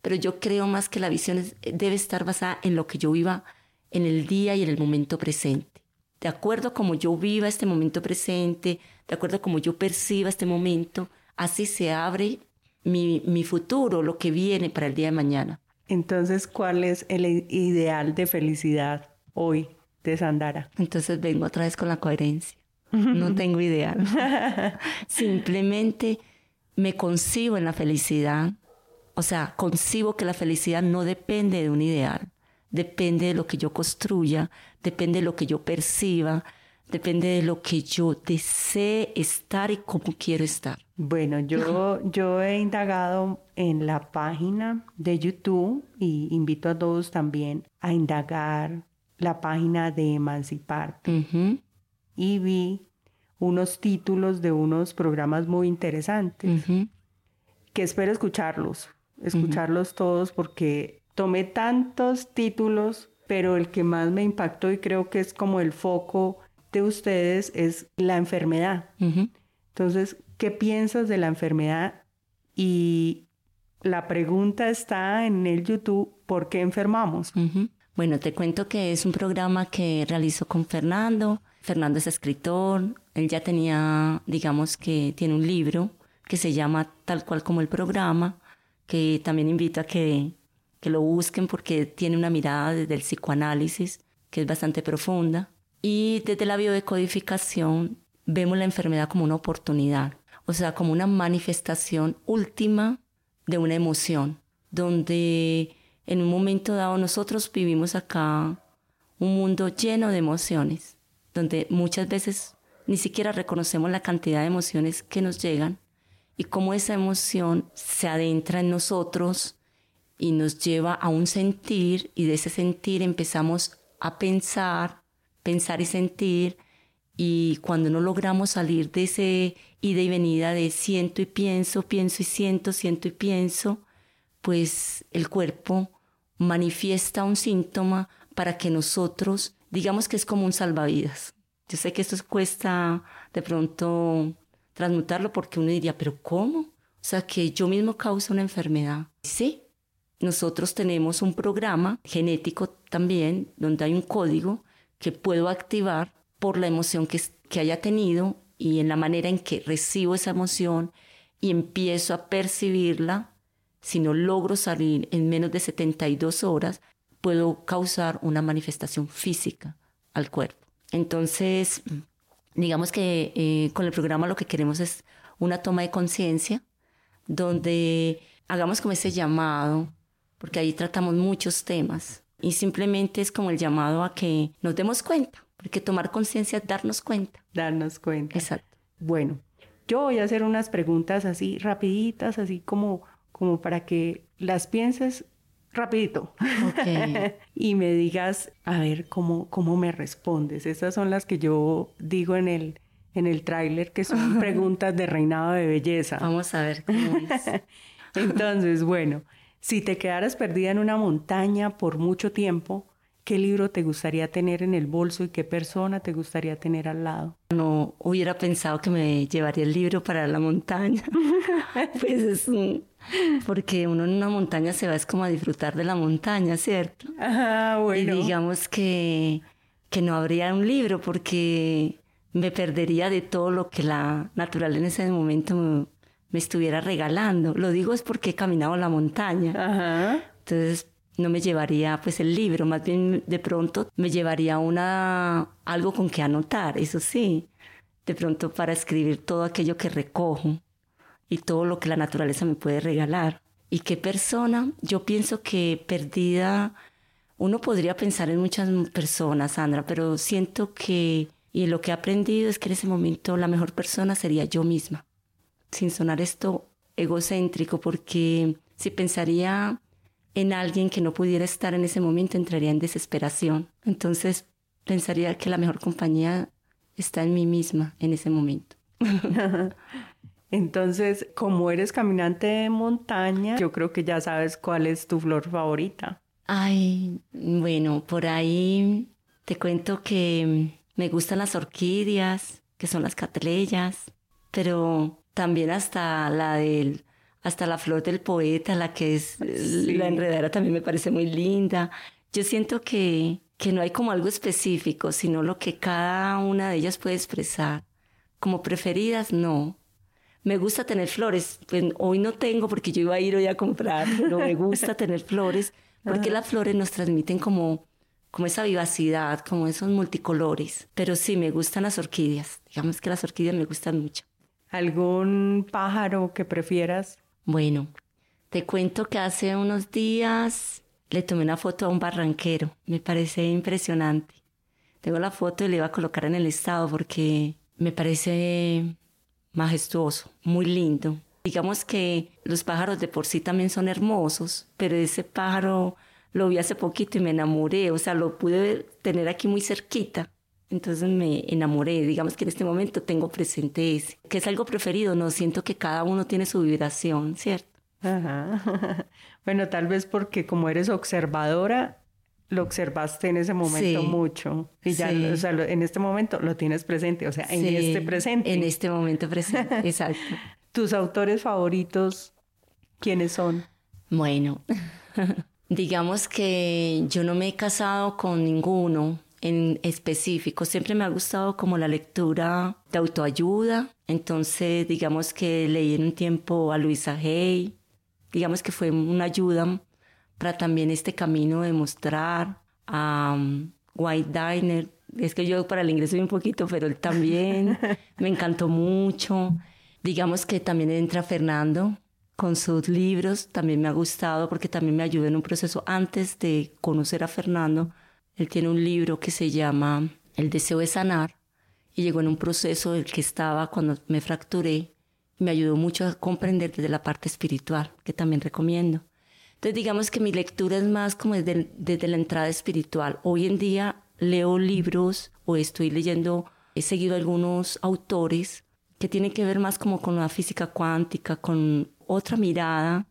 pero yo creo más que la visión debe estar basada en lo que yo viva en el día y en el momento presente. De acuerdo a como yo viva este momento presente, de acuerdo a como yo perciba este momento, así se abre mi, mi futuro, lo que viene para el día de mañana.
Entonces, ¿cuál es el ideal de felicidad hoy de Sandara?
Entonces vengo otra vez con la coherencia. [laughs] No tengo ideal. [laughs] Simplemente me concibo en la felicidad, o sea, concibo que la felicidad no depende de un ideal, depende de lo que yo construya, depende de lo que yo perciba, depende de lo que yo desee estar y cómo quiero estar.
Bueno, [laughs] yo, yo he indagado en la página de YouTube y invito a todos también a indagar la página de Emancipar. Y vi unos títulos de unos programas muy interesantes que espero escucharlos escucharlos todos porque tomé tantos títulos, pero el que más me impactó y creo que es como el foco de ustedes es la enfermedad. Entonces, ¿qué piensas de la enfermedad? Y la pregunta está en el YouTube, ¿por qué enfermamos?
Bueno, te cuento que es un programa que realizó con Fernando. Fernando es escritor, él ya tenía, digamos que tiene un libro que se llama tal cual como el programa, que también invito a que, que lo busquen porque tiene una mirada desde el psicoanálisis que es bastante profunda. Y desde la biodecodificación vemos la enfermedad como una oportunidad, o sea, como una manifestación última de una emoción, donde en un momento dado nosotros vivimos acá un mundo lleno de emociones, donde muchas veces ni siquiera reconocemos la cantidad de emociones que nos llegan y cómo esa emoción se adentra en nosotros y nos lleva a un sentir y de ese sentir empezamos a pensar, pensar y sentir y cuando no logramos salir de ese ida y venida de siento y pienso, pienso y siento, siento y pienso, pues el cuerpo manifiesta un síntoma para que nosotros, digamos que es como un salvavidas. Yo sé que esto cuesta de pronto transmutarlo porque uno diría, pero ¿cómo? O sea, que yo mismo causa una enfermedad. Sí, nosotros tenemos un programa genético también, donde hay un código que puedo activar por la emoción que, haya tenido y en la manera en que recibo esa emoción y empiezo a percibirla, si no logro salir en menos de 72 horas, puedo causar una manifestación física al cuerpo. Entonces, digamos que eh, con el programa lo que queremos es una toma de conciencia donde hagamos como ese llamado, porque ahí tratamos muchos temas y simplemente es como el llamado a que nos demos cuenta, porque tomar conciencia es darnos cuenta.
Darnos cuenta.
Exacto.
Bueno, yo voy a hacer unas preguntas así rapiditas, así como, como para que las pienses rapidito. [laughs] y me digas, a ver, cómo, cómo me respondes. Esas son las que yo digo en el, en el tráiler, que son [laughs] preguntas de reinado de belleza.
Vamos a ver cómo es. [laughs]
Entonces, bueno, si te quedaras perdida en una montaña por mucho tiempo, ¿qué libro te gustaría tener en el bolso y qué persona te gustaría tener al lado?
No hubiera pensado que me llevaría el libro para la montaña. [laughs] pues es un porque uno en una montaña se va es como a disfrutar de la montaña, ¿cierto?
Ah, bueno.
Y digamos que, que no habría un libro porque me perdería de todo lo que la naturaleza en ese momento me, estuviera regalando. Lo digo es porque he caminado la montaña. Ajá. Entonces no me llevaría pues el libro, más bien de pronto me llevaría una algo con que anotar, eso sí, de pronto para escribir todo aquello que recojo y todo lo que la naturaleza me puede regalar. ¿Y qué persona? Yo pienso que perdida, uno podría pensar en muchas personas, Sandra, pero siento que, y lo que he aprendido es que en ese momento la mejor persona sería yo misma, sin sonar esto egocéntrico, porque si pensaría en alguien que no pudiera estar en ese momento, entraría en desesperación. Entonces, pensaría que la mejor compañía está en mí misma en ese momento. [laughs]
Entonces, como eres caminante de montaña, yo creo que ya sabes cuál es tu flor favorita.
Ay, bueno, por ahí te cuento que me gustan las orquídeas, que son las catleyas, pero también hasta la del hasta la flor del poeta, la que es la enredadera también me parece muy linda. Yo siento que que no hay como algo específico, sino lo que cada una de ellas puede expresar. Como preferidas, no. Me gusta tener flores. Pues hoy no tengo porque yo iba a ir hoy a comprar, pero me gusta [laughs] tener flores porque las flores nos transmiten como, como esa vivacidad, como esos multicolores. Pero sí, me gustan las orquídeas. Digamos que las orquídeas me gustan mucho.
¿Algún pájaro que prefieras?
Bueno, te cuento que hace unos días le tomé una foto a un barranquero. Me parece impresionante. Tengo la foto y le iba a colocar en el estado porque me parece majestuoso, muy lindo. Digamos que los pájaros de por sí también son hermosos, pero ese pájaro lo vi hace poquito y me enamoré, o sea, lo pude tener aquí muy cerquita. Entonces me enamoré, digamos que en este momento tengo presente ese, que es algo preferido, no siento que cada uno tiene su vibración, ¿cierto?
Ajá. [laughs] Bueno, tal vez porque como eres observadora, lo observaste en ese momento
Sí,
mucho y ya
sí.
o sea, lo- en este momento lo tienes presente, o sea, en
Sí,
este presente.
En este momento presente, [laughs] exacto.
¿Tus autores favoritos quiénes son?
Bueno, [laughs] digamos que yo no me he casado con ninguno en específico. Siempre me ha gustado como la lectura de autoayuda. Entonces, digamos que leí en un tiempo a Luisa Hay. Digamos que fue una ayuda para también este camino de mostrar a um, White Diner. Es que yo para el inglés soy un poquito, pero él también [laughs] me encantó mucho. Digamos que también entra Fernando con sus libros, también me ha gustado porque también me ayudó en un proceso antes de conocer a Fernando. Él tiene un libro que se llama El deseo de sanar y llegó en un proceso del que estaba cuando me fracturé me ayudó mucho a comprender desde la parte espiritual, que también recomiendo. Entonces digamos que mi lectura es más como desde, desde la entrada espiritual. Hoy en día leo libros o estoy leyendo, he seguido algunos autores que tienen que ver más como con la física cuántica, con otra mirada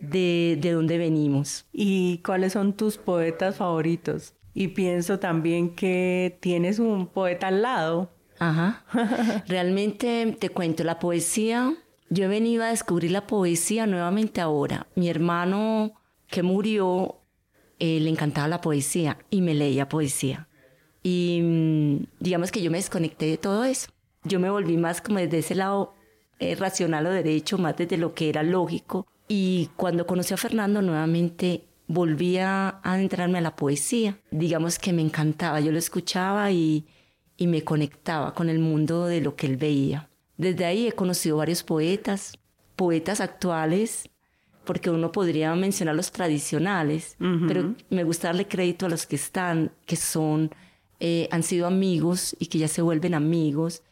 de, de dónde venimos.
¿Y cuáles son tus poetas favoritos? Y pienso también que tienes un poeta al lado.
Ajá. [laughs] Realmente te cuento, la poesía, yo he venido a descubrir la poesía nuevamente ahora. Mi hermano que murió, eh, le encantaba la poesía y me leía poesía. Y mm, digamos que yo me desconecté de todo eso. Yo me volví más como desde ese lado eh, racional o derecho, más desde lo que era lógico. Y cuando conocí a Fernando nuevamente volví a adentrarme a la poesía. Digamos que me encantaba, yo lo escuchaba y, y me conectaba con el mundo de lo que él veía. Desde ahí he conocido varios poetas, poetas actuales, porque uno podría mencionar los tradicionales, pero me gusta darle crédito a los que están, que son, eh, han sido amigos y que ya se vuelven amigos.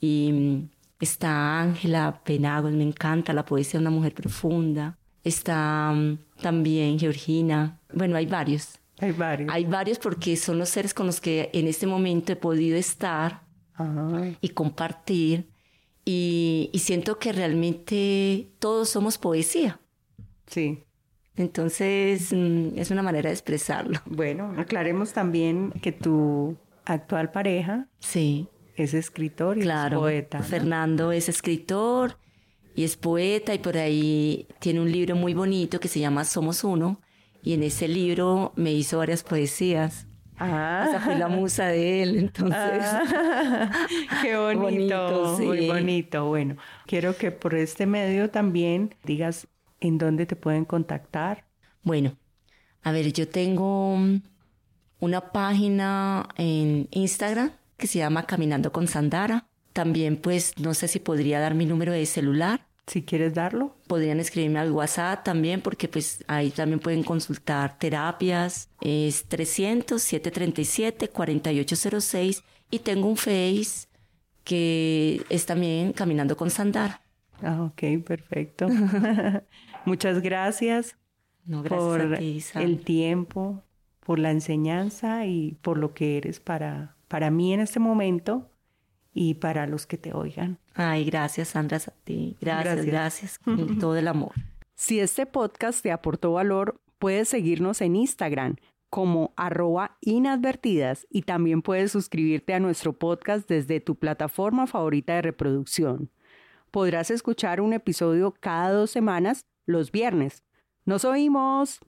Y mm, está Ángela Penagos, me encanta la poesía de una mujer profunda. Está mm, también Georgina. Bueno, hay varios.
Hay varios.
Hay varios porque son los seres con los que en este momento he podido estar
Ajá.
y compartir. Y, y siento que realmente todos somos poesía.
Sí.
Entonces mm, es una manera de expresarlo.
Bueno, aclaremos también que tu actual pareja
Sí,
es escritor y
claro.
es poeta. ¿no?
Fernando es escritor y es poeta y por ahí tiene un libro muy bonito que se llama Somos Uno. Y en ese libro me hizo varias poesías.
Ah,
Esa fue la musa de él, entonces.
Ah, [laughs] qué bonito,
Bonito, sí.
muy bonito. Bueno, quiero que por este medio también digas en dónde te pueden contactar.
Bueno, a ver, yo tengo una página en Instagram que se llama Caminando con Sandara. También, pues, no sé si podría dar mi número de celular.
Si quieres darlo.
Podrían escribirme al WhatsApp también, porque pues ahí también pueden consultar terapias. Es 300-737-4806 y tengo un Face que es también Caminando con Sandara.
Ah, ok, perfecto. [laughs] Muchas gracias
No, gracias
por
a ti, Sam.
el tiempo, por la enseñanza y por lo que eres para, para mí en este momento y para los que te oigan.
Ay, gracias, Sandra, a ti. Gracias,
Gracias.
gracias, [laughs] con todo el amor.
Si este podcast te aportó valor, puedes seguirnos en Instagram como arroba inadvertidas y también puedes suscribirte a nuestro podcast desde tu plataforma favorita de reproducción. Podrás escuchar un episodio cada dos semanas los viernes. ¡Nos oímos!